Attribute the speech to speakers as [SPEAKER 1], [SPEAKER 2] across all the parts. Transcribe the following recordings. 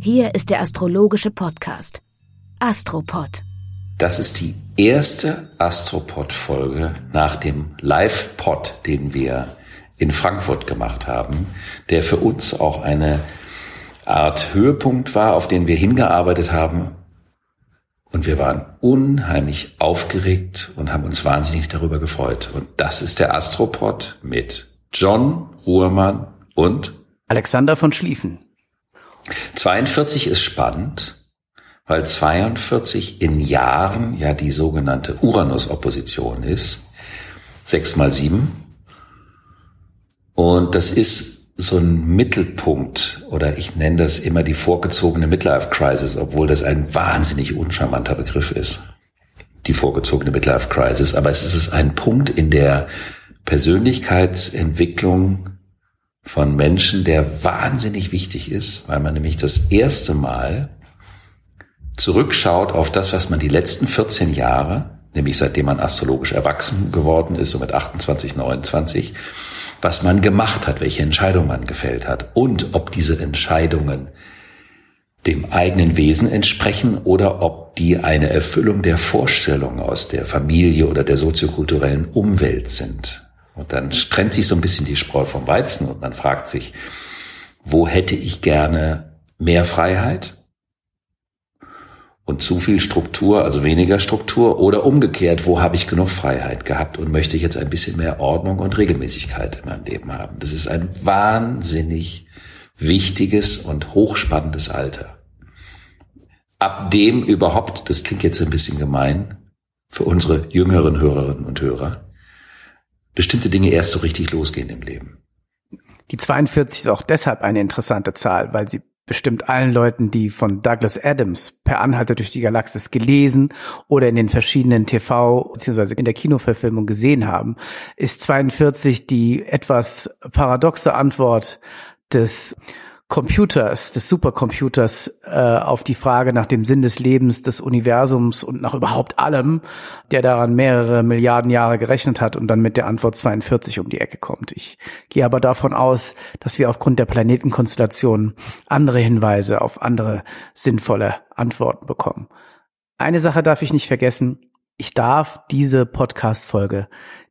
[SPEAKER 1] Hier ist der astrologische Podcast Astropod.
[SPEAKER 2] Das ist die erste Astropod-Folge nach dem Live-Pod, den wir in Frankfurt gemacht haben, der für uns auch eine Art Höhepunkt war, auf den wir hingearbeitet haben. Und wir waren unheimlich aufgeregt und haben uns wahnsinnig darüber gefreut. Und das ist der Astropod mit John Ruhrmann und
[SPEAKER 3] Alexander von Schlieffen.
[SPEAKER 2] 42 ist spannend, weil 42 in Jahren ja die sogenannte Uranus-Opposition ist. Sechs mal sieben. Und das ist so ein Mittelpunkt oder ich nenne das immer die vorgezogene Midlife Crisis, obwohl das ein wahnsinnig uncharmanter Begriff ist. Die vorgezogene Midlife Crisis. Aber es ist ein Punkt in der Persönlichkeitsentwicklung von Menschen, der wahnsinnig wichtig ist, weil man nämlich das erste Mal zurückschaut auf das, was man die letzten 14 Jahre, nämlich seitdem man astrologisch erwachsen geworden ist, so mit 28, 29, was man gemacht hat, welche Entscheidung man gefällt hat und ob diese Entscheidungen dem eigenen Wesen entsprechen oder ob die eine Erfüllung der Vorstellungen aus der Familie oder der soziokulturellen Umwelt sind. Und dann trennt sich so ein bisschen die Spreu vom Weizen und man fragt sich, wo hätte ich gerne mehr Freiheit? und zu viel Struktur, also weniger Struktur oder umgekehrt, wo habe ich genug Freiheit gehabt und möchte ich jetzt ein bisschen mehr Ordnung und Regelmäßigkeit in meinem Leben haben. Das ist ein wahnsinnig wichtiges und hochspannendes Alter. Ab dem überhaupt, das klingt jetzt ein bisschen gemein für unsere jüngeren Hörerinnen und Hörer, bestimmte Dinge erst so richtig losgehen im Leben.
[SPEAKER 3] Die 42 ist auch deshalb eine interessante Zahl, weil sie bestimmt allen Leuten, die von Douglas Adams per Anhalter durch die Galaxis gelesen oder in den verschiedenen TV bzw. in der Kinoverfilmung gesehen haben, ist 42 die etwas paradoxe Antwort des Computers, des Supercomputers äh, auf die Frage nach dem Sinn des Lebens, des Universums und nach überhaupt allem, der daran mehrere Milliarden Jahre gerechnet hat und dann mit der Antwort 42 um die Ecke kommt. Ich gehe aber davon aus, dass wir aufgrund der Planetenkonstellation andere Hinweise auf andere sinnvolle Antworten bekommen. Eine Sache darf ich nicht vergessen. Ich darf diese Podcast-Folge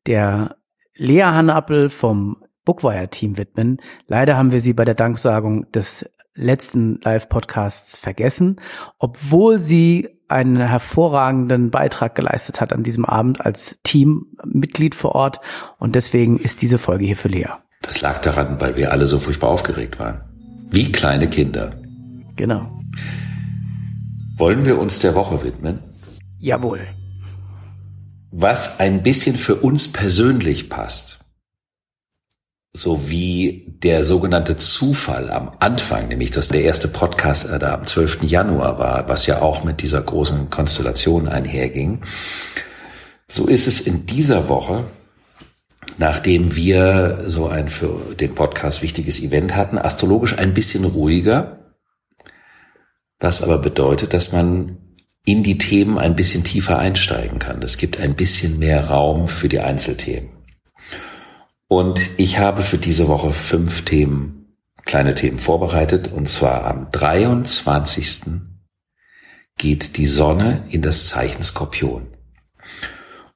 [SPEAKER 3] der Lea Hannappel vom Bookwire-Team widmen. Leider haben wir sie bei der Danksagung des letzten Live-Podcasts vergessen, obwohl sie einen hervorragenden Beitrag geleistet hat an diesem Abend als Teammitglied vor Ort. Und deswegen ist diese Folge hier für Lea.
[SPEAKER 2] Das lag daran, weil wir alle so furchtbar aufgeregt waren. Wie kleine Kinder.
[SPEAKER 3] Genau.
[SPEAKER 2] Wollen wir uns der Woche widmen?
[SPEAKER 3] Jawohl.
[SPEAKER 2] Was ein bisschen für uns persönlich passt sowie der sogenannte Zufall am Anfang, nämlich dass der erste Podcast äh, da am 12. Januar war, was ja auch mit dieser großen Konstellation einherging. So ist es in dieser Woche, nachdem wir so ein für den Podcast wichtiges Event hatten, astrologisch ein bisschen ruhiger, was aber bedeutet, dass man in die Themen ein bisschen tiefer einsteigen kann. Es gibt ein bisschen mehr Raum für die Einzelthemen. Und ich habe für diese Woche fünf Themen, kleine Themen vorbereitet. Und zwar am 23. geht die Sonne in das Zeichen Skorpion.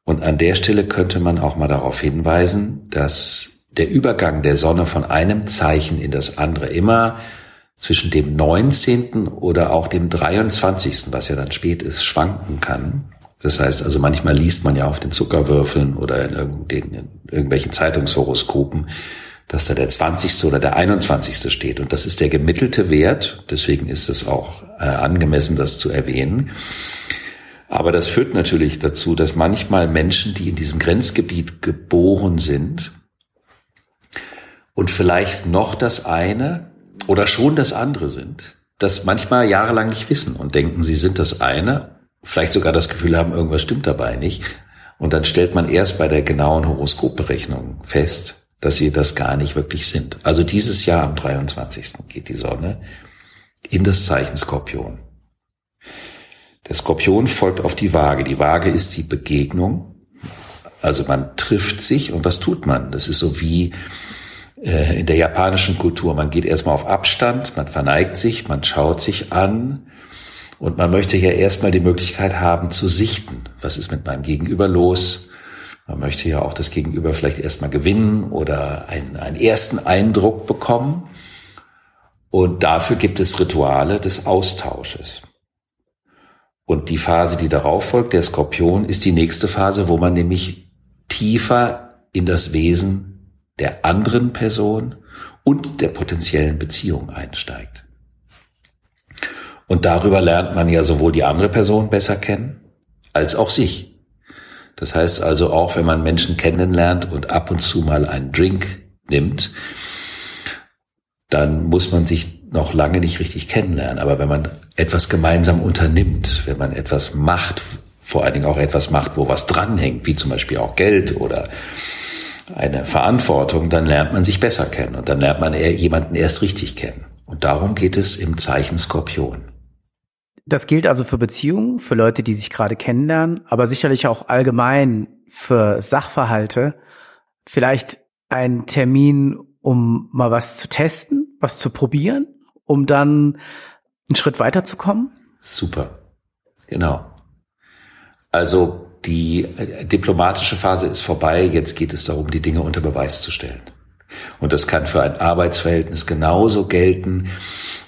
[SPEAKER 2] Und an der Stelle könnte man auch mal darauf hinweisen, dass der Übergang der Sonne von einem Zeichen in das andere immer zwischen dem 19. oder auch dem 23., was ja dann spät ist, schwanken kann. Das heißt also, manchmal liest man ja auf den Zuckerwürfeln oder in, in irgendwelchen Zeitungshoroskopen, dass da der 20. oder der 21. steht. Und das ist der gemittelte Wert. Deswegen ist es auch äh, angemessen, das zu erwähnen. Aber das führt natürlich dazu, dass manchmal Menschen, die in diesem Grenzgebiet geboren sind, und vielleicht noch das eine oder schon das andere sind, das manchmal jahrelang nicht wissen und denken, sie sind das eine, vielleicht sogar das Gefühl haben, irgendwas stimmt dabei nicht. Und dann stellt man erst bei der genauen Horoskopberechnung fest, dass sie das gar nicht wirklich sind. Also dieses Jahr am 23. geht die Sonne in das Zeichen Skorpion. Der Skorpion folgt auf die Waage. Die Waage ist die Begegnung. Also man trifft sich und was tut man? Das ist so wie äh, in der japanischen Kultur. Man geht erstmal auf Abstand, man verneigt sich, man schaut sich an und man möchte ja erstmal die Möglichkeit haben zu sichten. Was ist mit meinem Gegenüber los? Man möchte ja auch das Gegenüber vielleicht erstmal gewinnen oder einen, einen ersten Eindruck bekommen. Und dafür gibt es Rituale des Austausches. Und die Phase, die darauf folgt, der Skorpion, ist die nächste Phase, wo man nämlich tiefer in das Wesen der anderen Person und der potenziellen Beziehung einsteigt. Und darüber lernt man ja sowohl die andere Person besser kennen, als auch sich. Das heißt also auch, wenn man Menschen kennenlernt und ab und zu mal einen Drink nimmt, dann muss man sich noch lange nicht richtig kennenlernen. Aber wenn man etwas gemeinsam unternimmt, wenn man etwas macht, vor allen Dingen auch etwas macht, wo was dranhängt, wie zum Beispiel auch Geld oder eine Verantwortung, dann lernt man sich besser kennen und dann lernt man jemanden erst richtig kennen. Und darum geht es im Zeichen Skorpion.
[SPEAKER 3] Das gilt also für Beziehungen, für Leute, die sich gerade kennenlernen, aber sicherlich auch allgemein für Sachverhalte. Vielleicht ein Termin, um mal was zu testen, was zu probieren, um dann einen Schritt weiterzukommen?
[SPEAKER 2] Super. Genau. Also die äh, diplomatische Phase ist vorbei. Jetzt geht es darum, die Dinge unter Beweis zu stellen. Und das kann für ein Arbeitsverhältnis genauso gelten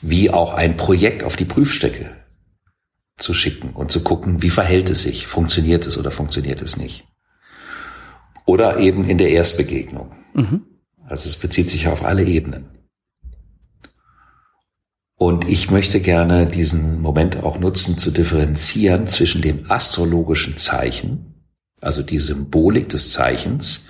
[SPEAKER 2] wie auch ein Projekt auf die Prüfstrecke zu schicken und zu gucken, wie verhält es sich, funktioniert es oder funktioniert es nicht. Oder eben in der Erstbegegnung. Mhm. Also es bezieht sich auf alle Ebenen. Und ich möchte gerne diesen Moment auch nutzen, zu differenzieren zwischen dem astrologischen Zeichen, also die Symbolik des Zeichens,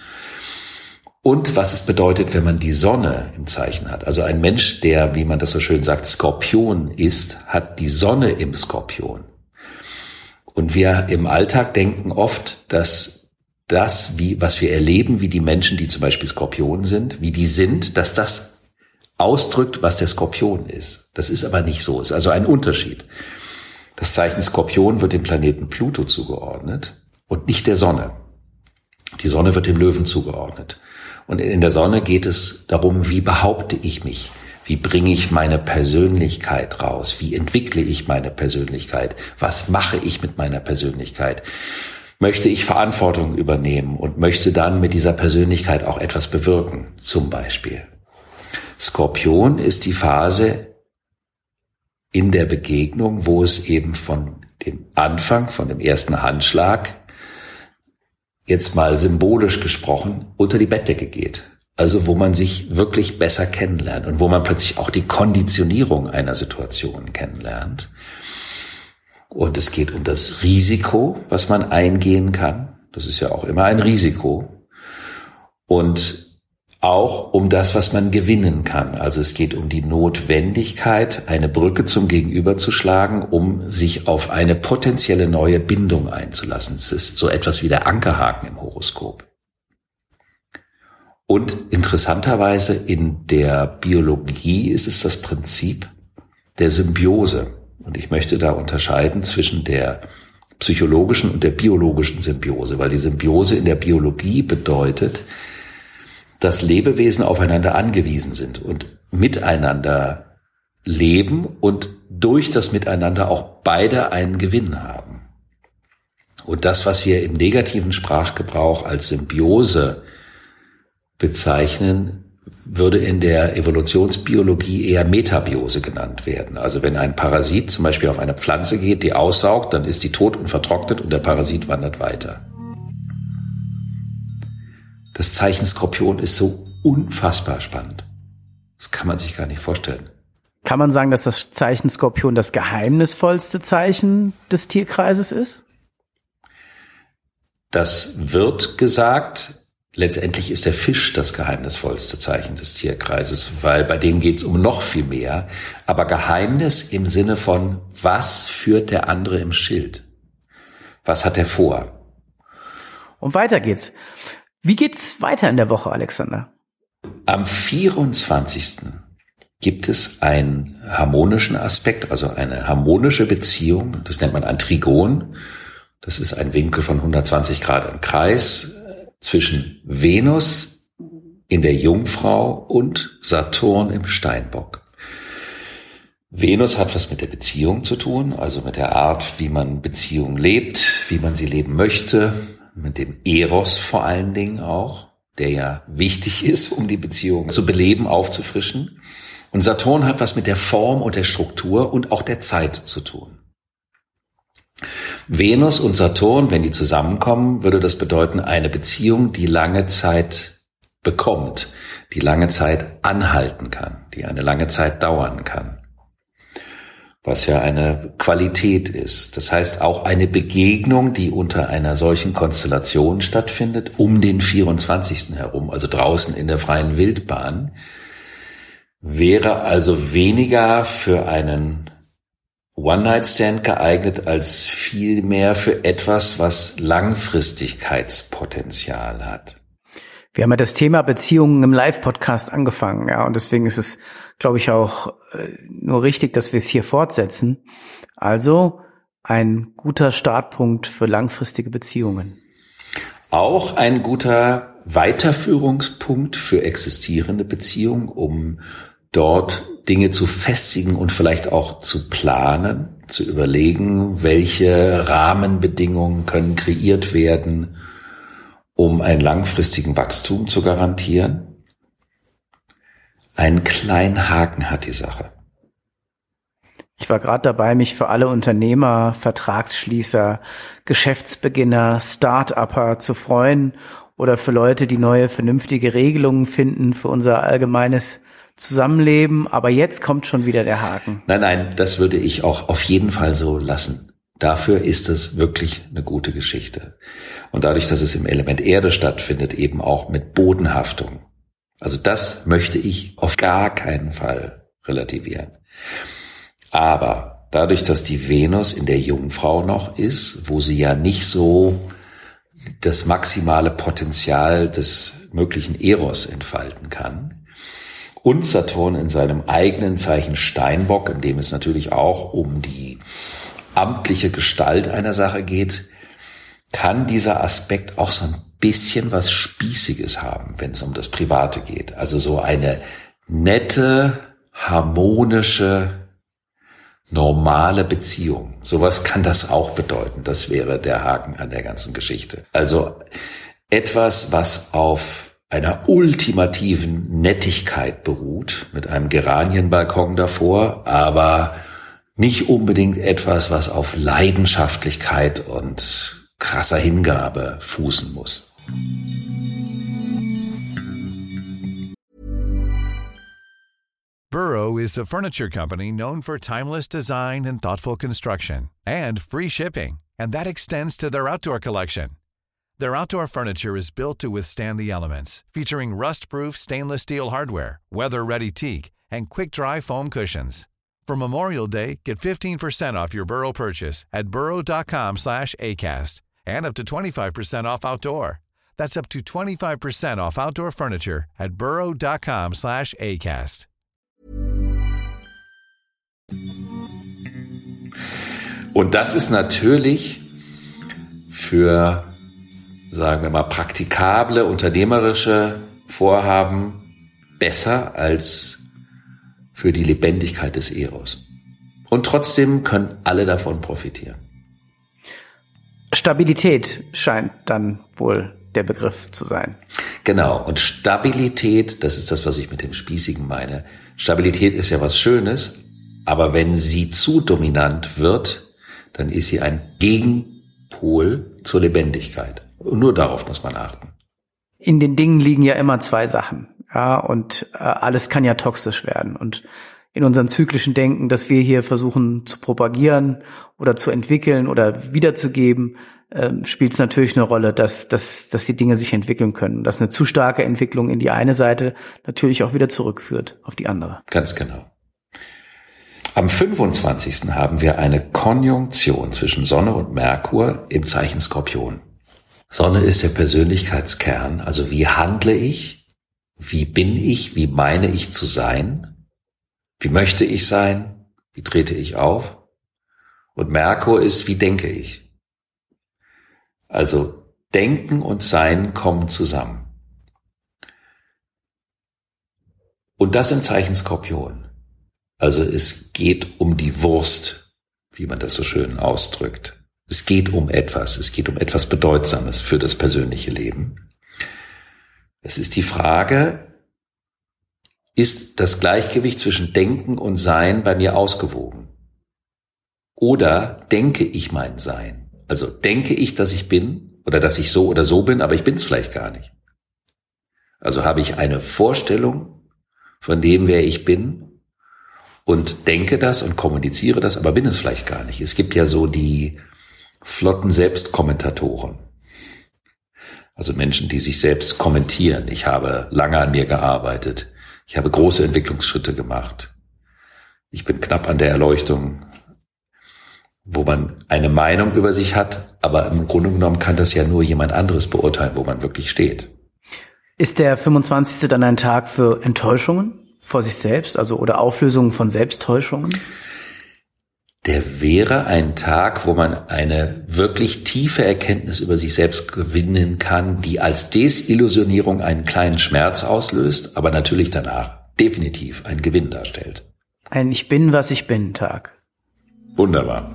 [SPEAKER 2] und was es bedeutet, wenn man die Sonne im Zeichen hat. Also ein Mensch, der, wie man das so schön sagt, Skorpion ist, hat die Sonne im Skorpion. Und wir im Alltag denken oft, dass das, wie, was wir erleben, wie die Menschen, die zum Beispiel Skorpion sind, wie die sind, dass das ausdrückt, was der Skorpion ist. Das ist aber nicht so. Es ist also ein Unterschied. Das Zeichen Skorpion wird dem Planeten Pluto zugeordnet und nicht der Sonne. Die Sonne wird dem Löwen zugeordnet. Und in der Sonne geht es darum, wie behaupte ich mich? Wie bringe ich meine Persönlichkeit raus? Wie entwickle ich meine Persönlichkeit? Was mache ich mit meiner Persönlichkeit? Möchte ich Verantwortung übernehmen und möchte dann mit dieser Persönlichkeit auch etwas bewirken? Zum Beispiel. Skorpion ist die Phase in der Begegnung, wo es eben von dem Anfang, von dem ersten Handschlag jetzt mal symbolisch gesprochen, unter die Bettdecke geht. Also wo man sich wirklich besser kennenlernt und wo man plötzlich auch die Konditionierung einer Situation kennenlernt. Und es geht um das Risiko, was man eingehen kann. Das ist ja auch immer ein Risiko. Und auch um das, was man gewinnen kann. Also es geht um die Notwendigkeit, eine Brücke zum Gegenüber zu schlagen, um sich auf eine potenzielle neue Bindung einzulassen. Es ist so etwas wie der Ankerhaken im Horoskop. Und interessanterweise in der Biologie ist es das Prinzip der Symbiose. Und ich möchte da unterscheiden zwischen der psychologischen und der biologischen Symbiose, weil die Symbiose in der Biologie bedeutet, dass Lebewesen aufeinander angewiesen sind und miteinander leben und durch das Miteinander auch beide einen Gewinn haben. Und das, was wir im negativen Sprachgebrauch als Symbiose bezeichnen, würde in der Evolutionsbiologie eher Metabiose genannt werden. Also wenn ein Parasit zum Beispiel auf eine Pflanze geht, die aussaugt, dann ist die tot und vertrocknet und der Parasit wandert weiter. Das Zeichen Skorpion ist so unfassbar spannend. Das kann man sich gar nicht vorstellen.
[SPEAKER 3] Kann man sagen, dass das Zeichen Skorpion das geheimnisvollste Zeichen des Tierkreises ist?
[SPEAKER 2] Das wird gesagt. Letztendlich ist der Fisch das geheimnisvollste Zeichen des Tierkreises, weil bei dem geht es um noch viel mehr. Aber Geheimnis im Sinne von, was führt der andere im Schild? Was hat er vor?
[SPEAKER 3] Und weiter geht's. Wie geht's weiter in der Woche, Alexander?
[SPEAKER 2] Am 24. gibt es einen harmonischen Aspekt, also eine harmonische Beziehung. Das nennt man ein Trigon. Das ist ein Winkel von 120 Grad im Kreis zwischen Venus in der Jungfrau und Saturn im Steinbock. Venus hat was mit der Beziehung zu tun, also mit der Art, wie man Beziehungen lebt, wie man sie leben möchte, mit dem Eros vor allen Dingen auch, der ja wichtig ist, um die Beziehung zu beleben, aufzufrischen. Und Saturn hat was mit der Form und der Struktur und auch der Zeit zu tun. Venus und Saturn, wenn die zusammenkommen, würde das bedeuten eine Beziehung, die lange Zeit bekommt, die lange Zeit anhalten kann, die eine lange Zeit dauern kann. Was ja eine Qualität ist. Das heißt auch eine Begegnung, die unter einer solchen Konstellation stattfindet, um den 24. herum, also draußen in der freien Wildbahn, wäre also weniger für einen One-Night-Stand geeignet als vielmehr für etwas, was Langfristigkeitspotenzial hat.
[SPEAKER 3] Wir haben ja das Thema Beziehungen im Live-Podcast angefangen, ja, und deswegen ist es, glaube ich, auch äh, nur richtig, dass wir es hier fortsetzen. Also ein guter Startpunkt für langfristige Beziehungen.
[SPEAKER 2] Auch ein guter Weiterführungspunkt für existierende Beziehungen, um dort Dinge zu festigen und vielleicht auch zu planen, zu überlegen, welche Rahmenbedingungen können kreiert werden, um einen langfristigen Wachstum zu garantieren. Einen kleinen Haken hat die Sache.
[SPEAKER 3] Ich war gerade dabei, mich für alle Unternehmer, Vertragsschließer, Geschäftsbeginner, Start-Upper zu freuen oder für Leute, die neue vernünftige Regelungen finden für unser allgemeines Zusammenleben, aber jetzt kommt schon wieder der Haken.
[SPEAKER 2] Nein, nein, das würde ich auch auf jeden Fall so lassen. Dafür ist es wirklich eine gute Geschichte. Und dadurch, dass es im Element Erde stattfindet, eben auch mit Bodenhaftung. Also das möchte ich auf gar keinen Fall relativieren. Aber dadurch, dass die Venus in der Jungfrau noch ist, wo sie ja nicht so das maximale Potenzial des möglichen Eros entfalten kann, und Saturn in seinem eigenen Zeichen Steinbock, in dem es natürlich auch um die amtliche Gestalt einer Sache geht, kann dieser Aspekt auch so ein bisschen was Spießiges haben, wenn es um das Private geht. Also so eine nette, harmonische, normale Beziehung. Sowas kann das auch bedeuten. Das wäre der Haken an der ganzen Geschichte. Also etwas, was auf einer ultimativen Nettigkeit beruht, mit einem Geranienbalkon davor, aber nicht unbedingt etwas, was auf Leidenschaftlichkeit und krasser Hingabe fußen muss.
[SPEAKER 4] Burrow is a furniture company known for timeless design and thoughtful construction and free shipping, and that extends to their outdoor collection. Their outdoor furniture is built to withstand the elements, featuring rust-proof stainless steel hardware, weather-ready teak, and quick-dry foam cushions. For Memorial Day, get 15% off your Burrow purchase at burrow.com slash ACAST and up to 25% off outdoor. That's up to 25% off outdoor furniture at burrow.com slash ACAST.
[SPEAKER 2] Und das ist natürlich für sagen wir mal, praktikable, unternehmerische Vorhaben besser als für die Lebendigkeit des Eros. Und trotzdem können alle davon profitieren.
[SPEAKER 3] Stabilität scheint dann wohl der Begriff zu sein.
[SPEAKER 2] Genau. Und Stabilität, das ist das, was ich mit dem Spießigen meine. Stabilität ist ja was Schönes, aber wenn sie zu dominant wird, dann ist sie ein Gegenpol zur Lebendigkeit. Und nur darauf muss man achten.
[SPEAKER 3] In den Dingen liegen ja immer zwei Sachen. Ja, und äh, alles kann ja toxisch werden. Und in unserem zyklischen Denken, das wir hier versuchen zu propagieren oder zu entwickeln oder wiederzugeben, ähm, spielt es natürlich eine Rolle, dass, dass, dass die Dinge sich entwickeln können. Dass eine zu starke Entwicklung in die eine Seite natürlich auch wieder zurückführt auf die andere.
[SPEAKER 2] Ganz genau. Am 25. haben wir eine Konjunktion zwischen Sonne und Merkur im Zeichen Skorpion. Sonne ist der Persönlichkeitskern, also wie handle ich, wie bin ich, wie meine ich zu sein, wie möchte ich sein, wie trete ich auf. Und Merkur ist, wie denke ich. Also Denken und Sein kommen zusammen. Und das im Zeichen Skorpion. Also es geht um die Wurst, wie man das so schön ausdrückt. Es geht um etwas, es geht um etwas Bedeutsames für das persönliche Leben. Es ist die Frage, ist das Gleichgewicht zwischen Denken und Sein bei mir ausgewogen? Oder denke ich mein Sein? Also denke ich, dass ich bin oder dass ich so oder so bin, aber ich bin es vielleicht gar nicht. Also habe ich eine Vorstellung von dem, wer ich bin und denke das und kommuniziere das, aber bin es vielleicht gar nicht. Es gibt ja so die flotten Selbstkommentatoren. Also Menschen, die sich selbst kommentieren. Ich habe lange an mir gearbeitet. Ich habe große Entwicklungsschritte gemacht. Ich bin knapp an der Erleuchtung wo man eine Meinung über sich hat, aber im Grunde genommen kann das ja nur jemand anderes beurteilen, wo man wirklich steht.
[SPEAKER 3] Ist der 25. dann ein Tag für Enttäuschungen vor sich selbst, also oder Auflösungen von Selbsttäuschungen?
[SPEAKER 2] Der wäre ein Tag, wo man eine wirklich tiefe Erkenntnis über sich selbst gewinnen kann, die als Desillusionierung einen kleinen Schmerz auslöst, aber natürlich danach definitiv einen Gewinn darstellt.
[SPEAKER 3] Ein Ich bin, was ich bin Tag.
[SPEAKER 2] Wunderbar.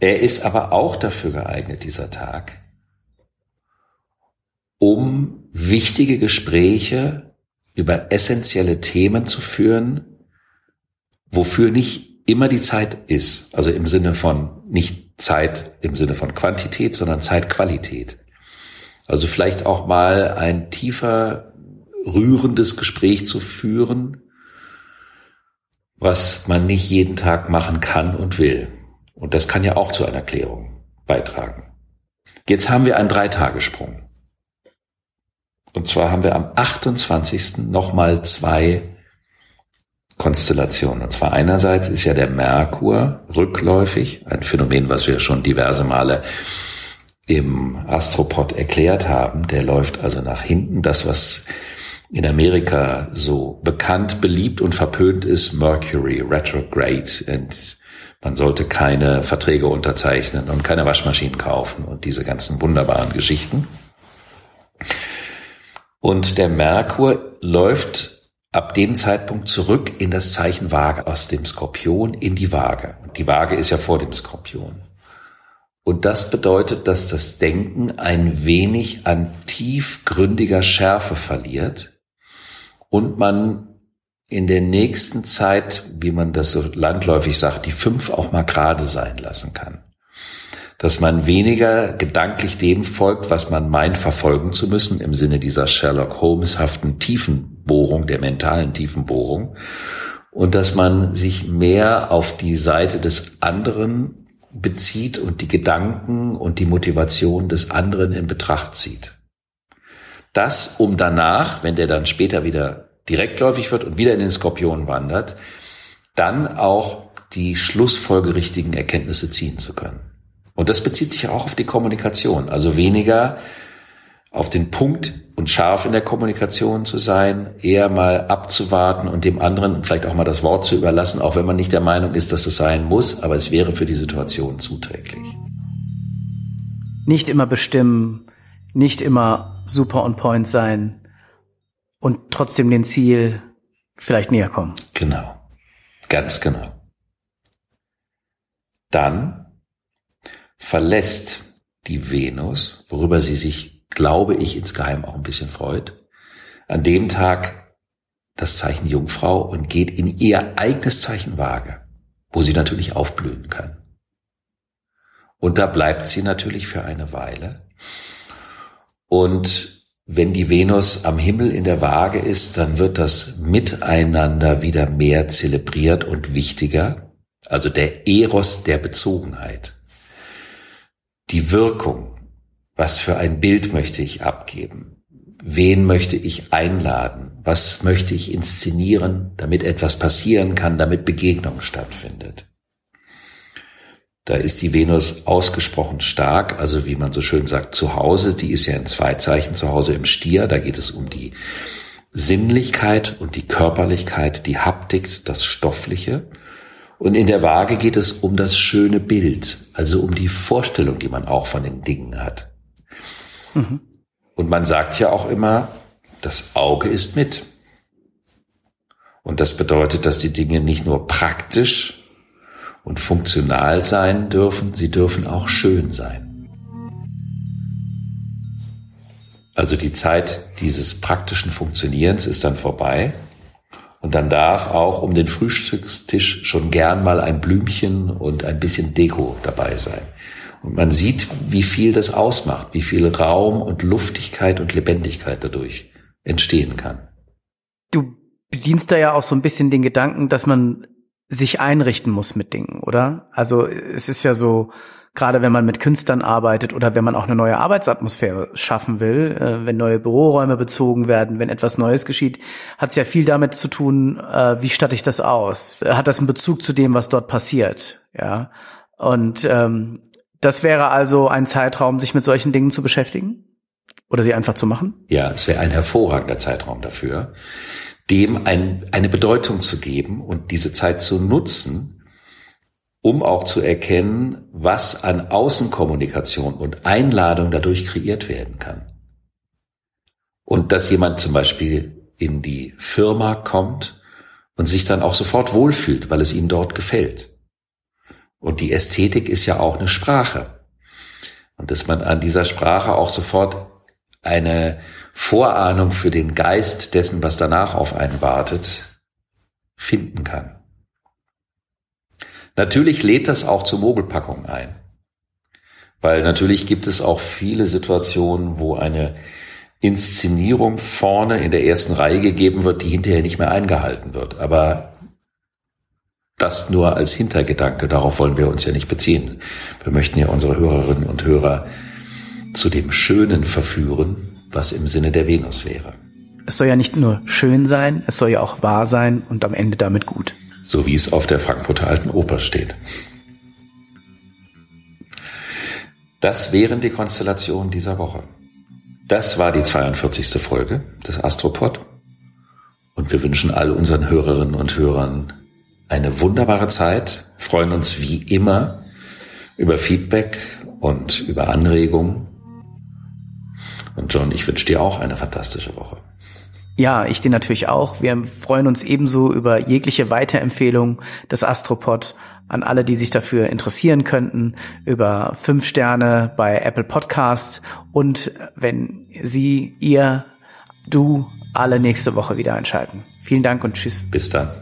[SPEAKER 2] Er ist aber auch dafür geeignet, dieser Tag, um wichtige Gespräche über essentielle Themen zu führen, wofür nicht immer die Zeit ist. Also im Sinne von nicht Zeit im Sinne von Quantität, sondern Zeitqualität. Also vielleicht auch mal ein tiefer rührendes Gespräch zu führen, was man nicht jeden Tag machen kann und will. Und das kann ja auch zu einer Klärung beitragen. Jetzt haben wir einen Dreitagesprung. Und zwar haben wir am 28. nochmal zwei Konstellationen. Und zwar einerseits ist ja der Merkur rückläufig, ein Phänomen, was wir schon diverse Male im Astropod erklärt haben. Der läuft also nach hinten. Das, was in Amerika so bekannt, beliebt und verpönt ist, Mercury retrograde. Und man sollte keine Verträge unterzeichnen und keine Waschmaschinen kaufen und diese ganzen wunderbaren Geschichten. Und der Merkur läuft ab dem Zeitpunkt zurück in das Zeichen Waage aus dem Skorpion in die Waage. Die Waage ist ja vor dem Skorpion. Und das bedeutet, dass das Denken ein wenig an tiefgründiger Schärfe verliert und man in der nächsten Zeit, wie man das so landläufig sagt, die fünf auch mal gerade sein lassen kann. Dass man weniger gedanklich dem folgt, was man meint verfolgen zu müssen, im Sinne dieser Sherlock Holmes-haften Tiefenbohrung, der mentalen Tiefenbohrung, und dass man sich mehr auf die Seite des anderen bezieht und die Gedanken und die Motivation des anderen in Betracht zieht. Das, um danach, wenn der dann später wieder direktläufig wird und wieder in den Skorpion wandert, dann auch die schlussfolgerichtigen Erkenntnisse ziehen zu können. Und das bezieht sich auch auf die Kommunikation, also weniger auf den Punkt und scharf in der Kommunikation zu sein, eher mal abzuwarten und dem anderen vielleicht auch mal das Wort zu überlassen, auch wenn man nicht der Meinung ist, dass es sein muss, aber es wäre für die Situation zuträglich.
[SPEAKER 3] Nicht immer bestimmen, nicht immer super on point sein, und trotzdem dem Ziel vielleicht näher kommen.
[SPEAKER 2] Genau. Ganz genau. Dann verlässt die Venus, worüber sie sich, glaube ich, insgeheim auch ein bisschen freut, an dem Tag das Zeichen Jungfrau und geht in ihr eigenes Zeichen Waage, wo sie natürlich aufblühen kann. Und da bleibt sie natürlich für eine Weile. Und wenn die Venus am Himmel in der Waage ist, dann wird das Miteinander wieder mehr zelebriert und wichtiger. also der Eros der Bezogenheit. Die Wirkung, was für ein Bild möchte ich abgeben? Wen möchte ich einladen? Was möchte ich inszenieren, damit etwas passieren kann, damit Begegnung stattfindet? Da ist die Venus ausgesprochen stark, also wie man so schön sagt, zu Hause. Die ist ja in zwei Zeichen zu Hause im Stier. Da geht es um die Sinnlichkeit und die Körperlichkeit, die Haptik, das Stoffliche. Und in der Waage geht es um das schöne Bild, also um die Vorstellung, die man auch von den Dingen hat. Mhm. Und man sagt ja auch immer, das Auge ist mit. Und das bedeutet, dass die Dinge nicht nur praktisch und funktional sein dürfen, sie dürfen auch schön sein. Also die Zeit dieses praktischen Funktionierens ist dann vorbei. Und dann darf auch um den Frühstückstisch schon gern mal ein Blümchen und ein bisschen Deko dabei sein. Und man sieht, wie viel das ausmacht, wie viel Raum und Luftigkeit und Lebendigkeit dadurch entstehen kann.
[SPEAKER 3] Du bedienst da ja auch so ein bisschen den Gedanken, dass man sich einrichten muss mit Dingen, oder? Also es ist ja so, gerade wenn man mit Künstlern arbeitet oder wenn man auch eine neue Arbeitsatmosphäre schaffen will, äh, wenn neue Büroräume bezogen werden, wenn etwas Neues geschieht, hat es ja viel damit zu tun, äh, wie statte ich das aus? Hat das einen Bezug zu dem, was dort passiert? Ja. Und ähm, das wäre also ein Zeitraum, sich mit solchen Dingen zu beschäftigen? Oder sie einfach zu machen?
[SPEAKER 2] Ja, es wäre ein hervorragender Zeitraum dafür dem ein, eine Bedeutung zu geben und diese Zeit zu nutzen, um auch zu erkennen, was an Außenkommunikation und Einladung dadurch kreiert werden kann. Und dass jemand zum Beispiel in die Firma kommt und sich dann auch sofort wohlfühlt, weil es ihm dort gefällt. Und die Ästhetik ist ja auch eine Sprache. Und dass man an dieser Sprache auch sofort eine Vorahnung für den Geist dessen, was danach auf einen wartet, finden kann. Natürlich lädt das auch zur Mogelpackung ein. Weil natürlich gibt es auch viele Situationen, wo eine Inszenierung vorne in der ersten Reihe gegeben wird, die hinterher nicht mehr eingehalten wird. Aber das nur als Hintergedanke, darauf wollen wir uns ja nicht beziehen. Wir möchten ja unsere Hörerinnen und Hörer zu dem Schönen verführen, was im Sinne der Venus wäre.
[SPEAKER 3] Es soll ja nicht nur schön sein, es soll ja auch wahr sein und am Ende damit gut.
[SPEAKER 2] So wie es auf der Frankfurter Alten Oper steht. Das wären die Konstellationen dieser Woche. Das war die 42. Folge des Astropod. Und wir wünschen all unseren Hörerinnen und Hörern eine wunderbare Zeit, freuen uns wie immer über Feedback und über Anregungen und John, ich wünsche dir auch eine fantastische Woche.
[SPEAKER 3] Ja, ich dir natürlich auch. Wir freuen uns ebenso über jegliche Weiterempfehlung des Astropod an alle, die sich dafür interessieren könnten, über fünf Sterne bei Apple Podcast und wenn Sie, ihr, du alle nächste Woche wieder einschalten. Vielen Dank und tschüss.
[SPEAKER 2] Bis dann.